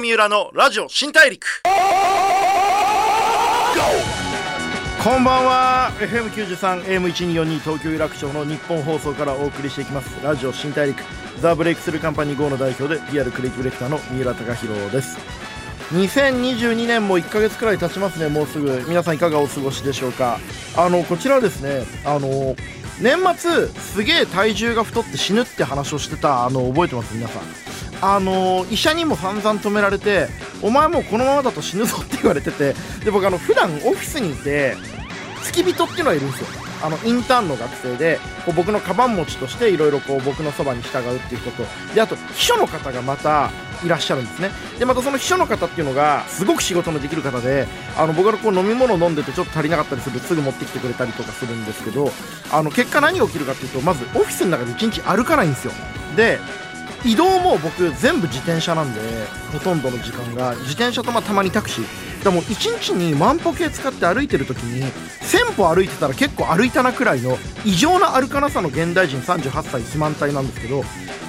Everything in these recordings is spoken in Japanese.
三浦のラジオ新大陸。こんばんは。FM93 AM1242 東京有楽町の日本放送からお送りしていきます。ラジオ新大陸。ザ・ブレイクスルーカンパニー GO の代表で PR クリエイティブレクターの三浦貴大です。2022年も1ヶ月くらい経ちますね。もうすぐ。皆さんいかがお過ごしでしょうか。あのこちらですね。あの年末すげえ体重が太って死ぬって話をしてたあの覚えてます？皆さん。あの医者にも散々止められてお前もうこのままだと死ぬぞって言われててで僕あの普段オフィスにいて付き人っていうのがいるんですよ。あのインターンの学生でこう僕のカバン持ちとしていろいろ僕のそばに従うっていうことであと秘書の方がまたいらっしゃるんですね。でまたその秘書の方っていうのがすごく仕事のできる方であの僕がこう飲み物飲んでてちょっと足りなかったりするとすぐ持ってきてくれたりとかするんですけどあの結果何が起きるかっていうとまずオフィスの中で1日歩かないんですよ。で移動も僕全部自転車なんでほとんどの時間が。自転車とまたまにタクシー。でも1日に万歩計使って歩いてる時に1000歩歩いてたら結構歩いたなくらいの異常な歩かなさの現代人38歳肥満体なんですけど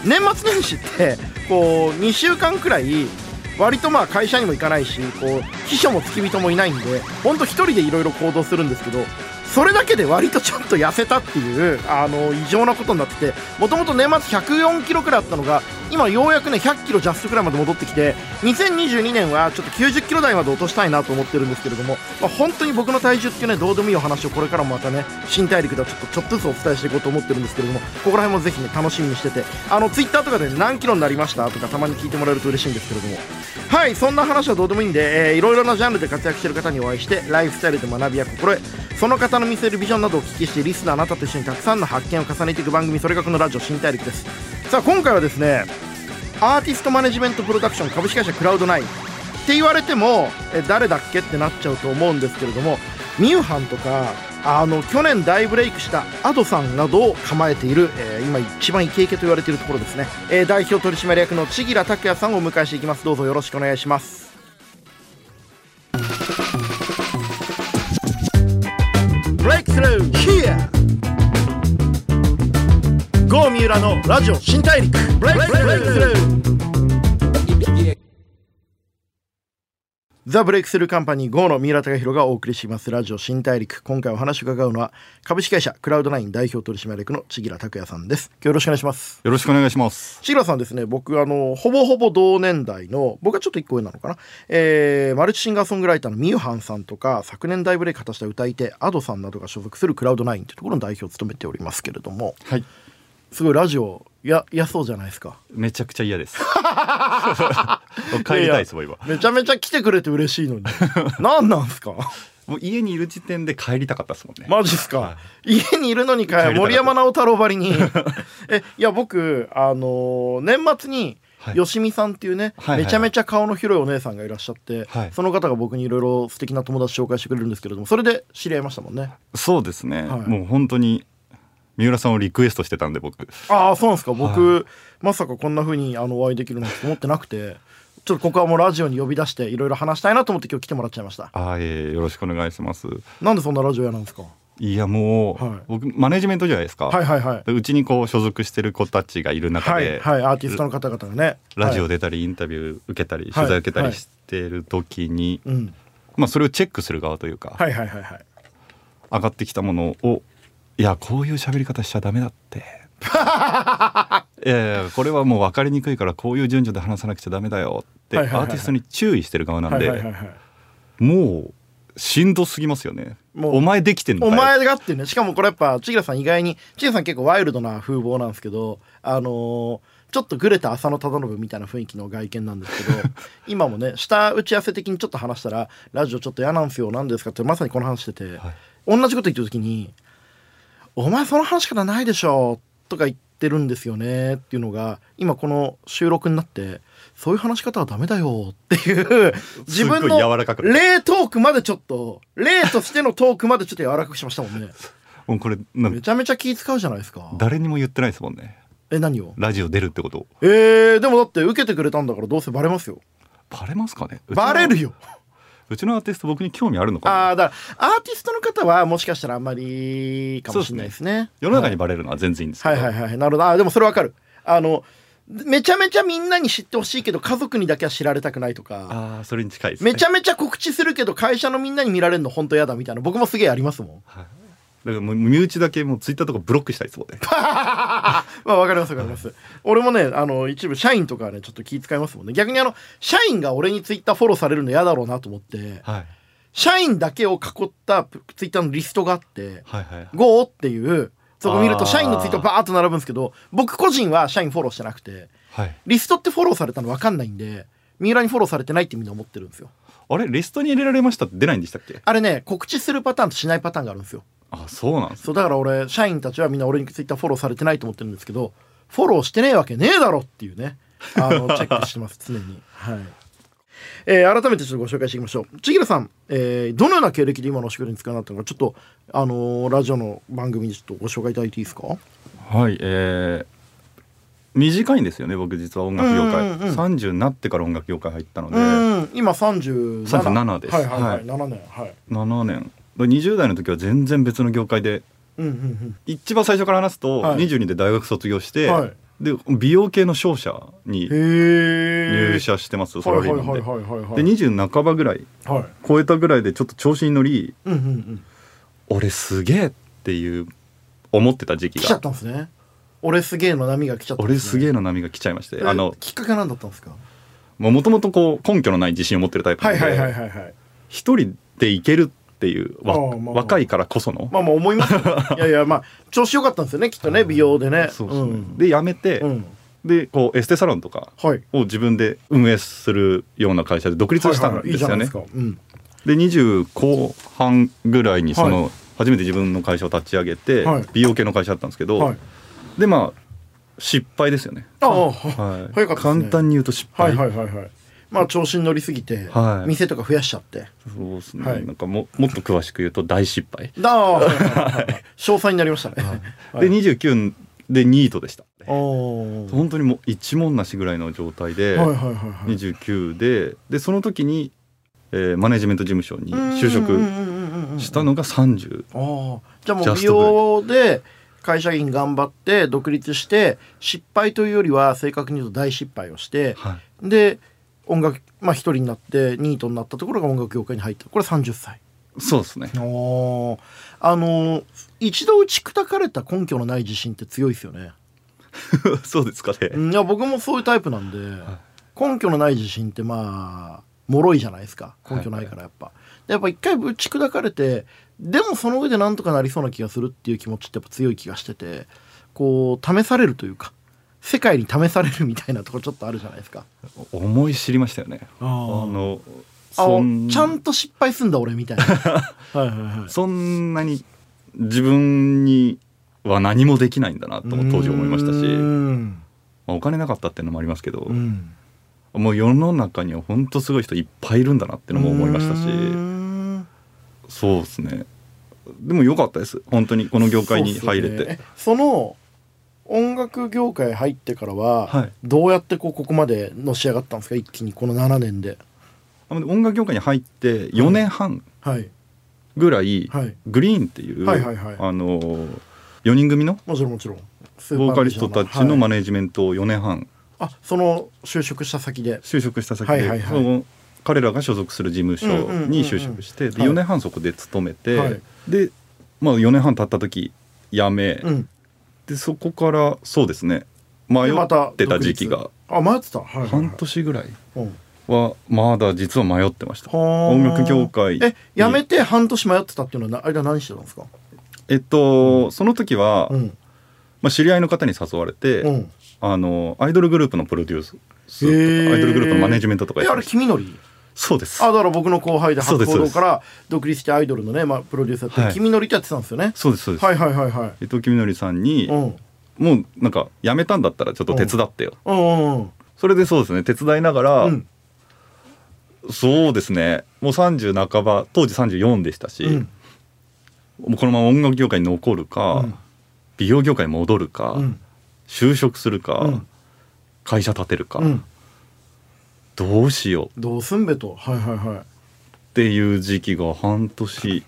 年末年始ってこう2週間くらい割とまあ会社にも行かないしこう秘書も付き人もいないんでほんと1人でいろいろ行動するんですけどそれだけで割とちょっと痩せたっていうあの異常なことになっててもともと年末104キロくらいあったのが今ようやくね100キロジャストくらいまで戻ってきて2022年はちょっと90キロ台まで落としたいなと思ってるんですけれども、まあ、本当に僕の体重っていうねどうでもいいお話をこれからもまたね新大陸ではちょっとちょっとずつお伝えしていこうと思ってるんですけれどもここら辺もぜひね楽しみにしてて。あのツイッターとかで、何キロになりましたとかたまに聞いてもらえると嬉しいんですけれども。はいそんな話はどうでもいいんで、えー、いろいろなジャンルで活躍してる方にお会いしてライフスタイルで学びや心得その方の見せるビジョンなどをお聞きしてリスナーあなたと一緒にたくさんの発見を重ねていく番組それがこのラジオ新大陸です。さあ今回はですねアーティストマネジメントプロダクション株式会社クラウドナインって言われてもえ誰だっけってなっちゃうと思うんですけれどもミューハンとかあの去年大ブレイクしたアドさんなどを構えている、えー、今一番イケイケと言われているところですね、えー、代表取締役の千吉拓也さんをお迎えしていきます。どうぞよろしくお願いします。ブレイクスルー Here! 郷三浦のラジオ新大陸。ブレイクスルーザ・ブレイクスルーカンパニー GO の三浦貴弘がお送りしますラジオ新大陸。今回お話を伺うのは株式会社クラウドナイン代表取締役の千木良卓也さんです。よろしくお願いします。よろしくお願いします。千木良さんですね。僕あのほぼほぼ同年代の僕はちょっと一個上なのかな、えー、マルチシンガーソングライターのミューハンさんとか昨年大ブレイク果たした歌い手アドさんなどが所属するクラウドナインというところの代表を務めておりますけれども。はいすごいラジオや嫌そうじゃないですか。めちゃくちゃ嫌です。帰りたいですもん今。めちゃめちゃ来てくれて嬉しいのに。何なんすか？もう家にいる時点で帰りたかったですもんね。マジっすか、はい、家にいるのにか森山直太朗ばりに。えいや僕あのー、年末によしみさんっていうね、はい、めちゃめちゃ顔の広いお姉さんがいらっしゃって、はい、その方が僕にいろいろ素敵な友達紹介してくれるんですけれどもそれで知り合いましたもんね。そうですね、はい、もう本当に三浦さんをリクエストしてたんで僕。ああそうなんですか。僕、はい、まさかこんなふうにあのお会いできるなんて思ってなくてちょっとここはもうラジオに呼び出していろいろ話したいなと思って今日来てもらっちゃいました。あええよろしくお願いします。なんでそんなラジオ屋なんですか？いやもう、はい、僕マネジメントじゃないですか。はいはいはい。うちにこう所属してる子たちがいる中で、はい、はい、アーティストの方々がね。ラジオ出たりインタビュー受けたり、取材受けたりしてる時に、はい。はい、まあそれをチェックする側というか、はいはいはいはい、上がってきたものをいやこういう喋り方しちゃダメだって。いやこれはもう分かりにくいからこういう順序で話さなくちゃダメだよって。アーティストに注意してる側なんでもうしんどすぎますよね。もうお前できてんのお前がってね。しかもこれやっぱ千賀さん意外に千賀さん結構ワイルドな風貌なんですけどあのーちょっとグレた浅野忠信みたいな雰囲気の外見なんですけど 今もね下打ち合わせ的にちょっと話したら「ラジオちょっと嫌なんですよ。何ですか?」ってまさにこの話してて、はい、同じこと言った時にお前その話し方ないでしょ」とか言ってるんですよねっていうのが今この収録になってそういう話し方はダメだよっていう自分の例トークまでちょっと例としてのトークまでちょっと柔らかくしましたもんね。もうこれめちゃめちゃ気使うじゃないですか。誰にも言ってないですもんね。え何を？ラジオ出るってこと。えー、でもだって受けてくれたんだからどうせバレますよ。バレますかね。バレるようちのアーティスト僕に興味あるのかああだからアーティストの方はもしかしたらあんまりかもしれないですね、ね、世の中にバレるのは全然いいんですけど、はい、はいはいはい。なるほど。あでもそれわかる。あのめちゃめちゃみんなに知ってほしいけど家族にだけは知られたくないとか。ああそれに近いですね。めちゃめちゃ告知するけど会社のみんなに見られるの本当嫌だみたいな僕もすげえありますもん。はいだからもう身内だけもうツイッターとかブロックしたいですもんね。まあわかりますわかります。俺もねあの一部社員とかはねちょっと気遣いますもんね。逆にあの社員が俺にツイッターフォローされるの嫌だろうなと思ってはい。社員だけを囲ったツイッターのリストがあってはいはい。はい「GO」っていうそこ見ると社員のツイートバーッと並ぶんですけど僕個人は社員フォローしてなくてはい。リストってフォローされたの分かんないんで三浦にフォローされてないってみんな思ってるんですよ。あれリストに入れられましたって出ないんでしたっけ？あれね告知するパターンとしないパターンがあるんですよあそうなんですそうだから俺社員たちはみんな俺にツイッターフォローされてないと思ってるんですけどフォローしてねえわけねえだろっていうねあの チェックしてます常に。はい。えー改めてちょっとご紹介していきましょう。千尋さん、えーどのような経歴で今のお仕事に使うなったのかちょっとあのーラジオの番組でちょっとご紹介いただいていいですか？はいえー短いんですよね僕実は音楽業界、うんうんうん30になってから音楽業界入ったので、うん今37 37です。はいはいはい、はい。7年。はい。7年20代の時は全然別の業界でうんうんうん。一番最初から話すと、はい。22で大学卒業して、はい。で美容系の商社に入社してます、サはいはいラリーマンで。はいはいはい。はいで20半ばぐらいはい。超えたぐらいでちょっと調子に乗りうんうんうん。俺すげえっていう思ってた時期来ちゃっがたんですね。俺すげえの波が来ちゃったん俺ですげえの波が来ちゃいましてえあのきっかけなんだったんですか？もともとこう根拠のない自信を持ってるタイプなのではいはいはい一人でいけるっていうわまあまあ。若いからこその。まあまあ思いますよ。いやいやまあ調子良かったんですよねきっとね美容でね。そうですねん。で辞めてうん。でこうエステサロンとかはい。を自分で運営するような会社で独立したんですよね。です。か。うん。で20後半ぐらいにその、はい。初めて自分の会社を立ち上げて、はい。美容系の会社だったんですけど、はい。でまあ失敗ですよね。ああはい。ね。簡単に言うと失は敗。いはいはいはいまあ調子に乗りすぎてはい。店とか増やしちゃって。そうですね、はい。なんかももっと詳しく言うと大失敗。だあはい詳細になりましたね。はい。で29でニートでした。本当にもう一文なしぐらいの状態で、はいはいはいはい。29ででその時に、えーマネジメント事務所に就職したのが30。ああじゃあもう美容で会社員頑張って独立して失敗というよりは正確に言うと大失敗をしてはい。で音楽まあ一人になってニートになったところが音楽業界に入った。これ30歳。そうですね。おあの一度打ち砕かれた根拠のない自信って強いですよね、そうですかね。うん、いや僕もそういうタイプなんで、根拠のない自信ってまあ脆いじゃないですか。根拠ないからやっぱ、でやっぱ一回打ち砕かれてでもその上でなんとかなりそうな気がするっていう気持ちってやっぱ強い気がしててこう試されるというか世界に試されるみたいなところちょっとあるじゃないですか。思い知りましたよね。ああのちゃんと失敗すんだ俺みたいな。はいはいはいそんなに自分には何もできないんだなとも当時思いましたし、うまん。あ、お金なかったっていうのもありますけど、うん。もう世の中には本当すごい人いっぱいいるんだなっていうのも思いましたしうん。そうですね。でも良かったです。本当にこの業界に入れて、そね。の音楽業界入ってからは、はい。どうやってこうここまでのし上がったんですか？一気にこの7年で。音楽業界に入って4年半はい。ぐらい、はい。グリーンっていう、あの4人組の？もちろんもちろん。ボーカリストたちのマはいネジメントを4年半。あその就職した先で。就職した先で、その彼らが所属する事務所に就職してではい。4年半そこで勤めて、はい。で、まあ、4年半経った時辞め、うんでそこからそうですね。迷ってた時期が。あ迷ってた？はいはいはい。半年ぐらいうん。はまだ実は迷ってました。はあ。音楽業界。にえ辞めて半年迷ってたっていうのはな間何してたんですか？えっと、その時は、うん。まあ、知り合いの方に誘われて、うん。あのアイドルグループのプロデュースアイドルグループのマネジメントとかやってました。れ君のり？そうです。あだから僕の後輩でそうです博報堂から独立してアイドルのね、まあ、プロデューサーやって、はい。君のりってやってたんですよね。そうですそうです、はいはいはいはい。伊藤君則さんに、うん。もうなんか辞めたんだったらちょっと手伝ってよ、うんうんうん。それでそうですね手伝いながら、うん。そうですね。もう30半ば当時34でしたし、うん。もうこのまま音楽業界に残るか、うん。美容業界に戻るか、うん。就職するか、うん。会社建てるか、うんどうしよう。どうすんべと。はいはいはい。っていう時期が半年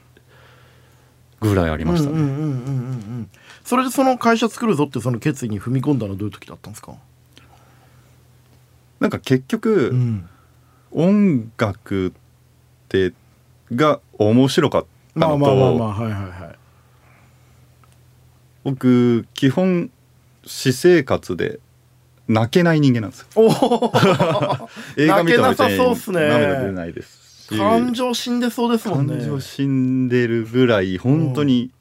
ぐらいありましたね。それでその会社作るぞってその決意に踏み込んだのはどういう時だったんですか？なんか結局、うん。音楽ってが面白かったまあのまあまあまあとはいはいはい。僕基本私生活で泣けない人間なんですよ。映画見ても別に泣けなさそうっすね。涙出ないですし感情死んでそうですもんね。感情死んでるぐらい本当に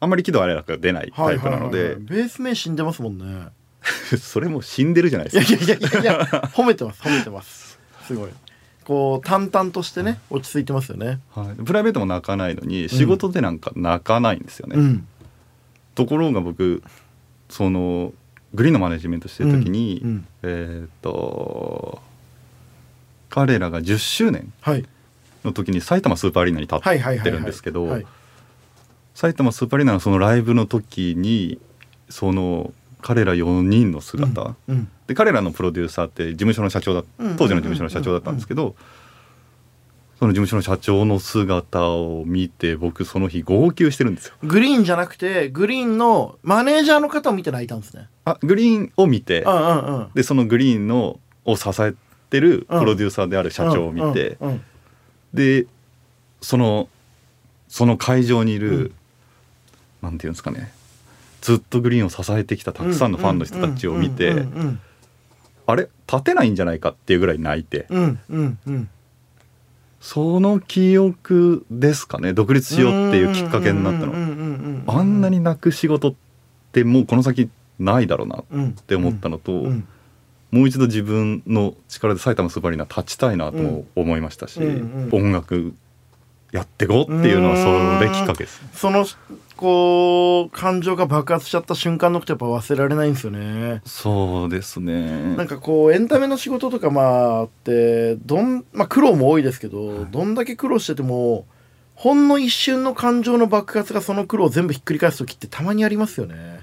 あんまり喜怒哀楽が出ないタイプなのはいはいはいはでい。ベース名死んでますもんね。それも死んでるじゃないですか。いやいやいやいや褒めてます褒めてます。すごい。こう淡々としてね落ち着いてますよね。はい、プライベートも泣かないのに仕事でなんか泣かないんですよね、うん。ところが僕そのグリーンのマネジメントしてる時に、うんうん。えーっと彼らが10周年はい。の時に埼玉スーパーアリーナに立ってるんですけどはい埼玉スーパーアリーナのそのライブの時にその彼ら4人の姿、うんで彼らのプロデューサーって事務所の社長だうん。当時の事務所の社長だったんですけどその事務所の社長の姿を見て僕その日号泣してるんですよ。グリーンじゃなくてグリーンのマネージャーの方を見て泣いたんですね。あグリーンを見て。うんうんうん。でそのグリーンのを支えてるプロデューサーである社長を見て、うんうんでそのその会場にいる、うん。なんていうんですかね。ずっとグリーンを支えてきたたくさんのファンの人たちを見て、うんうん。あれ？立てないんじゃないかっていうぐらい泣いて、うんうんうんその記憶ですかね独立しようっていうきっかけになったの、のあんなに泣く仕事ってもうこの先ないだろうなっって思ったのと、うんもう一度自分の力で埼玉スーパーアリーナ立ちたいなとも思いましたし、うんうん音楽やってこうっていうのはそれきっかけです。そのこう感情が爆発しちゃった瞬間のことやっぱ忘れられないんですよね。そうですね。なんかこうエンタメの仕事とかまああってどん、まあ、苦労も多いですけど、はい。どんだけ苦労しててもほんの一瞬の感情の爆発がその苦労を全部ひっくり返す時ってたまにありますよね。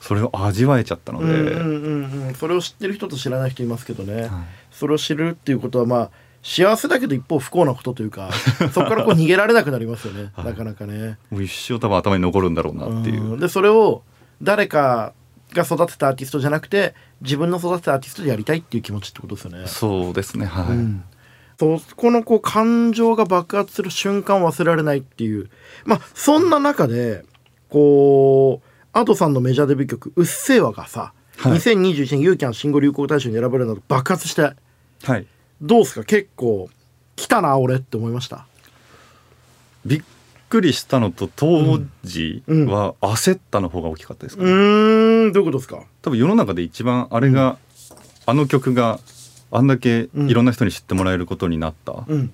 それを味わえちゃったので、うんうんうんうん、それを知ってる人と知らない人いますけどね、はい。それを知るっていうことはまあ幸せだけど一方不幸なことというか そこからこう逃げられなくなりますよね、はい。なかなかね。もう一生多分頭に残るんだろうなっていう、うん。でそれを誰かが育てたアーティストじゃなくて自分の育てたアーティストでやりたいっていう気持ちってことですよね。そうですねはい、うん。そこのこう感情が爆発する瞬間を忘れられないっていう。まあそんな中でこう Ado さんのメジャーデビュー曲「うっせぇわ」がさ、はい。2021年ユーキャン新語・流行語大賞に選ばれるなど爆発してはいどうですか？結構来たな俺って思いました。びっくりしたのと当時うん。は焦ったの方が大きかったですうかね、ーんどういうことですか？多分世の中で一番あれが、あの曲があんだけいろんな人に知ってもらえることになった、うん。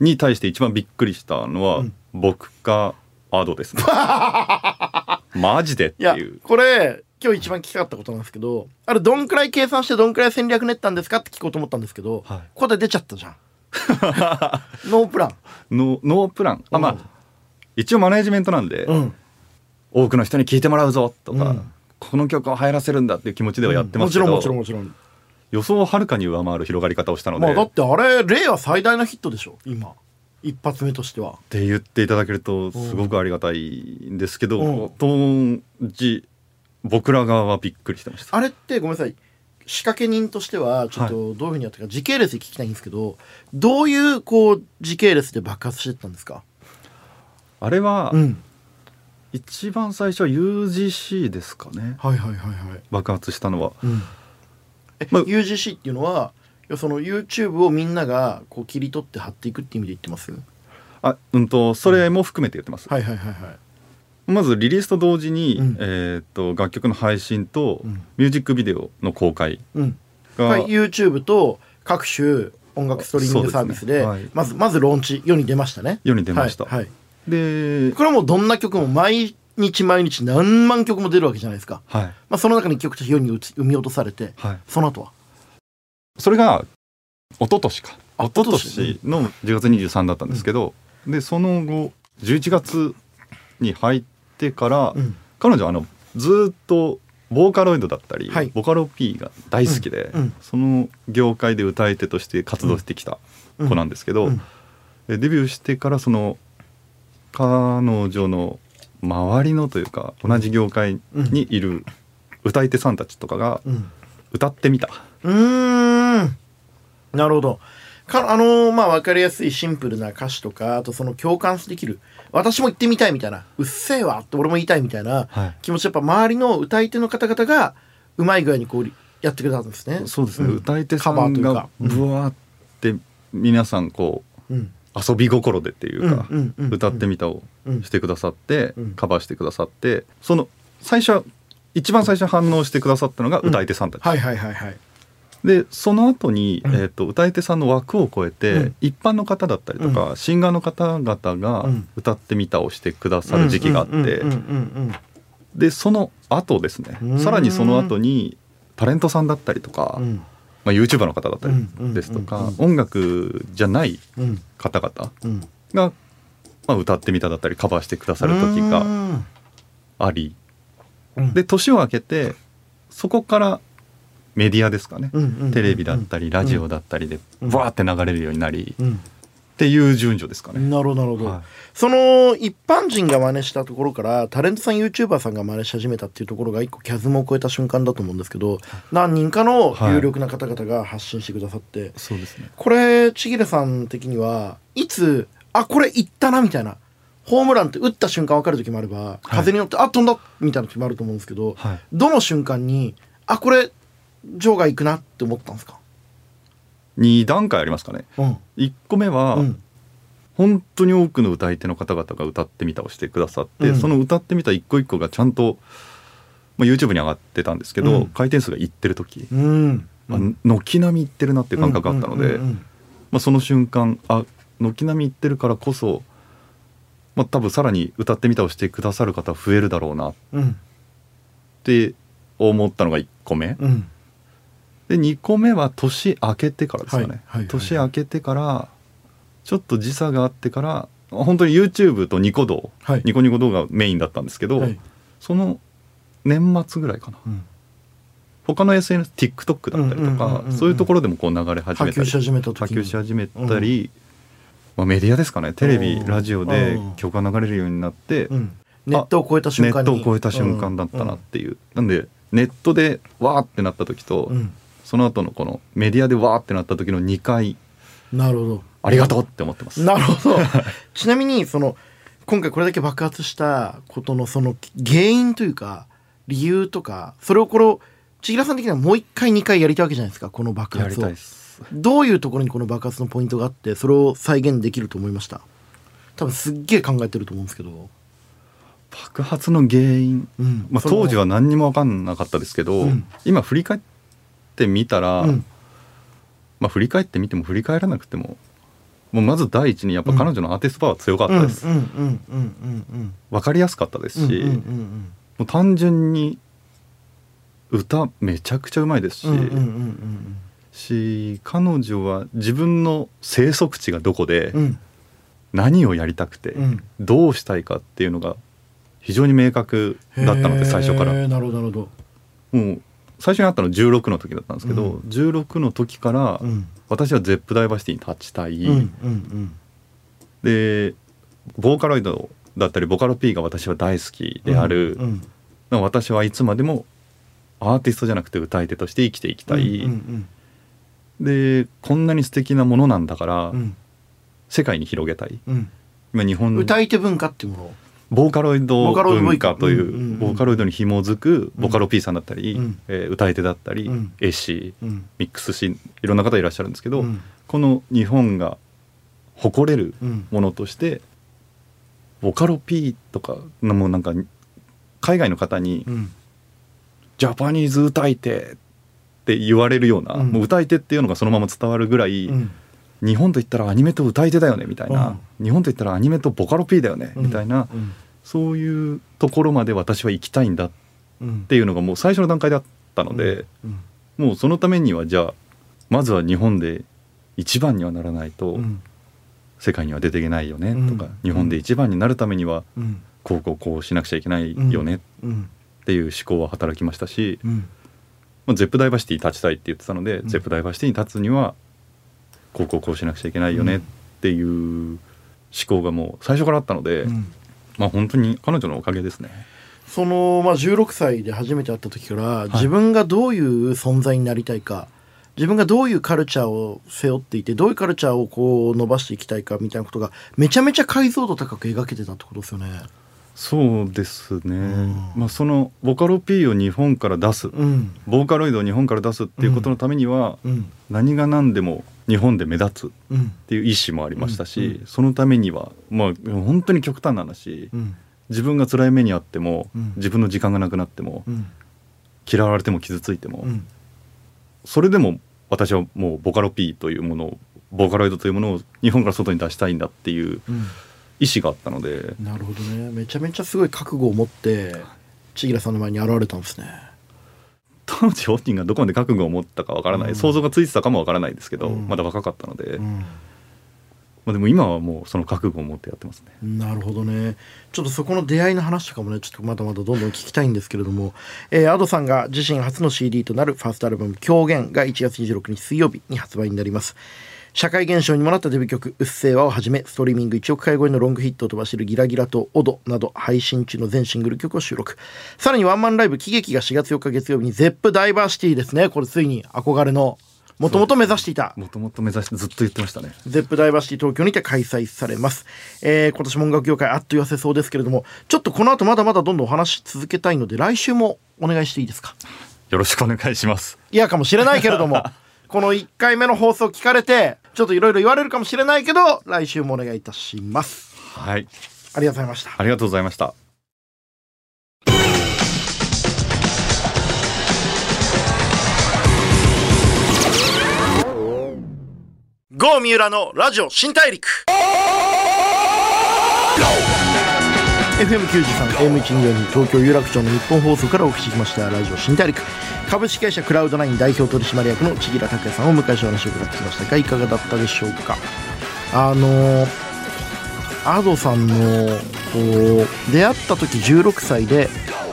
に対して一番びっくりしたのは、うん。僕かアドですね。マジでっていう。これ今日一番聞きたかったことなんですけどあれどんくらい計算してどんくらい戦略練ったんですかって聞こうと思ったんですけど、はい。ここで出ちゃったじゃん。ノープラン。ノノープラン。あまあ、うん。一応マネージメントなんで、うん。多くの人に聴いてもらうぞとか、うん。この曲を入らせるんだっていう気持ちではやってますけど、もちろんもちろんもちろん。予想をはるかに上回る広がり方をしたので、まあだってあれ令和最大のヒットでしょ今。一発目としては。って言っていただけるとすごくありがたいんですけど、うん。当時僕ら側はびっくりしてました。あれってごめんなさい。仕掛け人としてはちょっとどういうふうにやったか時系列で聞きたいんですけどどういうこう時系列で爆発してったんですか？あれはうん。一番最初は UGC ですかね。はいはいはいはい。爆発したのは。うん。え、まあ UGC っていうのはその YouTube をみんながこう切り取って貼っていくって意味で言ってます？あうんとそれも含めて言ってます。はいはいはいはいまずリリースと同時に、うん。えーっと楽曲の配信とうん。ミュージックビデオの公開うん。が、はい、YouTube と各種音楽ストリーミングサービスでね。はい。まずまずローンチ世に出ましたね。世に出ました。はいはい。で、これはもうどんな曲も毎日毎日何万曲も出るわけじゃないですか、はい。まあ、その中に一曲として世に生み落とされてはい、その後は？それが一昨年か。あ一昨年の10月23だったんですけど、でその後11月に入ってから、うん。彼女はあのずーっとボーカロイドだったり、はい。ボカロ P が大好きで、うん。うん。その業界で歌い手として活動してきた子なんですけど、うん。でデビューしてからその彼女の周りのというか同じ業界にいる歌い手さんたちとかがうん。歌ってみた。うーん。なるほどかあのーまあ分かりやすいシンプルな歌詞とかあとその共感できる私も言ってみたいみたいなうっせえわって俺も言いたいみたいなはい。気持ちやっぱ周りの歌い手の方々がうまい具合にこうやってくれたんですね。そうですね、ん。歌い手さんがというか。うん。ブワーって皆さんこううん。遊び心でっていうか、歌ってみたをうん。してくださって、うん。カバーしてくださってその最初一番最初反応してくださったのが歌い手さんたち、はいはいはいはいでその後に、うん。えー、と歌い手さんの枠を超えて、うん。一般の方だったりとか、シンガーの方々がうん。歌ってみたをしてくださる時期があって、うんうんうんうんでその後ですねうん。さらにその後にタレントさんだったりとか、うん。まあ、YouTuber の方だったりうんですとか、うん音楽じゃないうん。方々うん。が、まあ、歌ってみただったりカバーしてくださる時があり。うん。で年を明けてそこからメディアですかね、テレビだったりラジオだったりでうん。バーって流れるようになり、っうん。ていう順序ですかね。なるほどなるほど、はい。その一般人が真似したところからタレントさん YouTuber さんが真似し始めたっていうところが一個キャズムを超えた瞬間だと思うんですけど何人かの有力な方々が発信してくださって、そうですね。これちぎれさん的にはいつあこれいったなみたいなホームランって打った瞬間分かる時もあれば風に乗って、あ飛んだみたいな時もあると思うんですけど、はい。どの瞬間にあこれ場外行くなって思ったんですか、2段階ありますかねうん1個目は、うん本当に多くの歌い手の方々が歌ってみたをしてくださって、うんその歌ってみた一個一個がちゃんと、まあ、YouTube に上がってたんですけど、うん回転数がいってる時、うんまあ、軒並みいってるなっていう感覚があったので、まあ、その瞬間あ軒並みいってるからこそ、まあ、多分さらに歌ってみたをしてくださる方増えるだろうなって思ったのが1個目。うんで2個目は年明けてからですかね、はいはい年明けてからちょっと時差があってから本当に YouTube とニコ動、はい。ニコニコ動画メインだったんですけど、はい。その年末ぐらいかな。うん。他の SNSTikTok だったりとうんうんうんかうんうん。そういうところでもこう流れ始めたり波及し始めた時波に及し始めたり、まあ、メディアですかね。テレビうん。ラジオでうん。曲が流れるようになって、うん。ネットを超えた瞬ネ間に。ットを超えた瞬間だったなっていう、なんでネットでわーってなった時と、うんその後のこのメディアでわーってなった時の2回なるほど。ありがとうって思ってます。なるほど。ちなみにその今回これだけ爆発したことのその原因というか理由とかそれをこれを千尋さん的にはもう一回二回やりたいわけじゃないですかこの爆やり発をたいです。どういうところにこの爆発のポイントがあってそれを再現できると思いました？多分すっげえ考えてると思うんですけど、爆発の原因、うん。まあ、当時は何にも分かんなかったですけど、うん。今振り返ってみたら、うん。まあ、振り返ってみても振り返らなくてももうまず第一にやっぱ彼女のアーティストパワー強かったです、分かりやすかったですし、うんうんうんもう単純に歌めちゃくちゃうまいですし、うんうんうんうん。し彼女は自分の生息地がどこでうん。うん何をやりたくて、うん。どうしたいかっていうのが非常に明確だったので最初から。なるほどなるほもう最初に会ったの16の時だったんですけど、うん。16の時から私はゼップダイバーシティに立ちたい、でボーカロイドだったりボカロ P が私は大好きである、うんうん。私はいつまでもアーティストじゃなくて歌い手として生きていきたい、でこんなに素敵なものなんだから、うん。世界に広げたい。うん。今日本歌い手文化っていうものをボーカロイド文化というボーカロイドに紐づくボカロ P さんだったり、うん。えー歌い手だったり、うん。絵師うん。ミックスシーンいろんな方いらっしゃるんですけど、うん。この日本が誇れるうん。ものとしてボカロ P とかのもうなんか海外の方にうん。ジャパニーズ歌い手って言われるような、うん。もう歌い手っていうのがそのまま伝わるぐらい、うん日本といったらアニメと歌い手だよねみたいな、日本といったらアニメとボカロ P だよね、みたいな。うん。そういうところまで私は行きたいんだっうんていうのがもう最初の段階だったので、うん。もうそのためにはじゃあまずは日本で一番にはならないとうん。世界には出ていけないよねとか、うん。日本で一番になるためにはうん。こうこうこうしなくちゃいけないよねっうん。ていう思考は働きましたし、うん。まあ、 Zepp DiverCity に立ちたいって言ってたので、うん。 Zepp DiverCity に立つにはこうこうこうしなくちゃいけないよねっていう思考がもう最初からあったので、うん。まあ本当に彼女のおかげですね。その、まあ、16歳で初めて会った時から、自分がどういう存在になりたいか自分がどういうカルチャーを背負っていてどういうカルチャーをこう伸ばしていきたいかみたいなことがめちゃめちゃ解像度高く描けてたってことですよね。そうですね、ん。まあ、そのボカロ P を日本から出す、うん。ボーカロイドを日本から出すっていうことのためには、うん。何が何でも日本で目立つっうん。ていう意思もありましたし、うんうん。そのためにはまあ本当に極端な話、うん。自分が辛い目にあっても、うん。自分の時間がなくなっても、うん。嫌われても傷ついても、うん。それでも私はもうボカロ P というものをボーカロイドというものを日本から外に出したいんだっていううん。意思があったので。なるほどね。めちゃめちゃすごい覚悟を持って千吉さんの前に現れたんですね。当時本人がどこまで覚悟を持ったかわからない、うん。想像がついてたかもわからないですけど、うん。まだ若かったので、うん。まあ、でも今はもうその覚悟を持ってやってますね。なるほどね。ちょっとそこの出会いの話とかもねちょっとまだまだどんどん聞きたいんですけれども、えー、Ado さんが自身初の CD となるファーストアルバム「狂言」が1月26日水曜日に発売になります社会現象にもなったデビュー曲「うっせぇわ」をはじめストリーミング1億回超えのロングヒットを飛ばしている「ギラギラ」と「オド」など配信中の全シングル曲を収録さらにワンマンライブ「喜劇」が4月4日月曜日に ZEP ダイバーシティですねこれついに憧れのもともと目指していたもともと目指してずっと言ってましたね。ゼップダイバーシティ東京にて開催されます。えー今年も音楽業界あっと言わせそうですけれども、ちょっとこの後まだまだどんどんお話し続けたいので、来週もお願いしていいですか？よろしくお願いします。嫌かもしれないけれども、この1回目の放送聞かれて、ちょっといろいろ言われるかもしれないけど、来週もお願いいたします。はい、ありがとうございました。ありがとうございました。GO 三浦のラジオ新大陸 FM93 AM124 東京有楽町の日本放送からお送りしました。ラジオ新大陸。株式会社クラウドナイン代表取締役の千木良拓也さんをお迎えしてお話を伺ってきましたがいかがだったでしょうか？あのアドさんのこう出会った時16歳で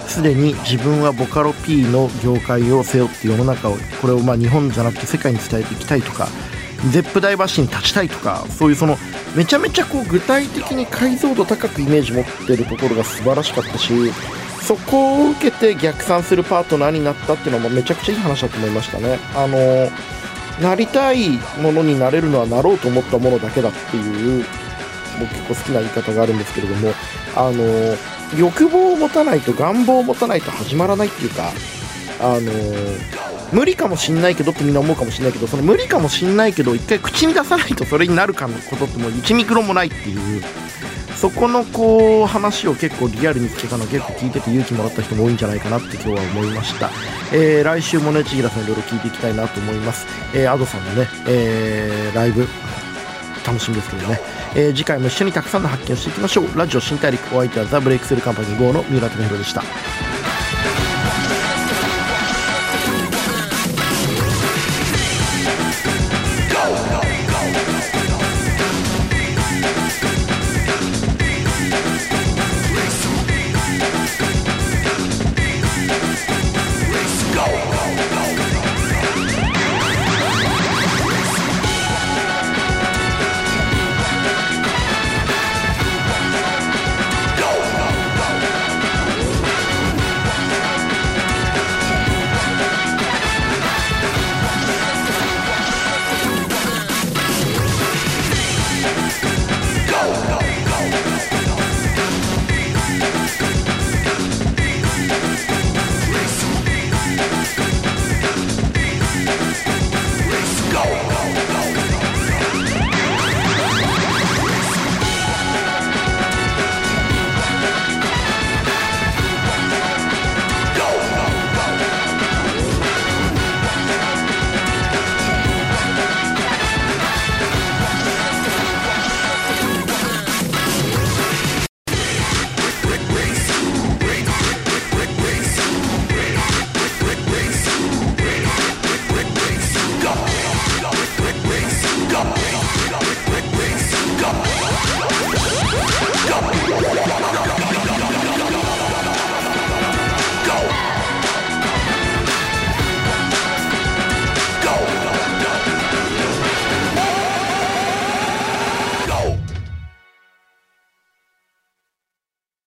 すでに自分はボカロ P の業界を背負って世の中をこれをまあ日本じゃなくて世界に伝えていきたいとかゼップダイバーシティに立ちたいとかそういうそのめちゃめちゃこう具体的に解像度高くイメージ持ってるところが素晴らしかったしそこを受けて逆算するパートナーになったっていうのもめちゃくちゃいい話だと思いましたね。あのなりたいものになれるのはなろうと思ったものだけだっていう僕結構好きな言い方があるんですけれどもあの欲望を持たないと願望を持たないと始まらないっていうかあの無理かもしんないけどってみんな思うかもしんないけどその無理かもしんないけど一回口に出さないとそれになるかのことってもう1ミクロもないっていうそこのこう話を結構リアルに聞けたの結構聞いてて勇気もらった人も多いんじゃないかなって今日は思いました、えー来週もね千平さんいろいろ聞いていきたいなと思います、えー、Ado さんのね、えーライブ楽しみですけどね、えー次回も一緒にたくさんの発見をしていきましょう。ラジオ新大陸お相手はザ・ブレイクスルーカンパニー GO の三浦貴弘でした。